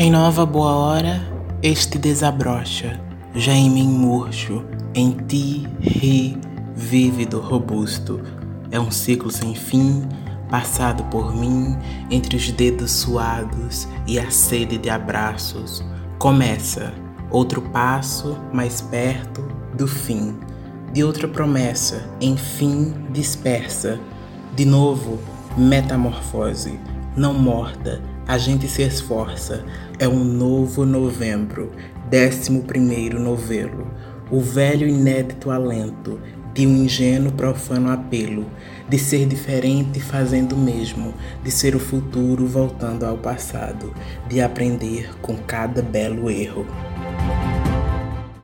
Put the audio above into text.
Em nova boa hora, este desabrocha, já em mim murcho, em ti ri, vívido, robusto. É um ciclo sem fim, passado por mim, entre os dedos suados e a sede de abraços. Começa outro passo mais perto do fim, de outra promessa, enfim dispersa. De novo, metamorfose, não morta a gente se esforça. É um novo novembro, décimo primeiro novelo. O velho inédito alento de um ingênuo profano apelo, de ser diferente fazendo o mesmo, de ser o futuro voltando ao passado, de aprender com cada belo erro.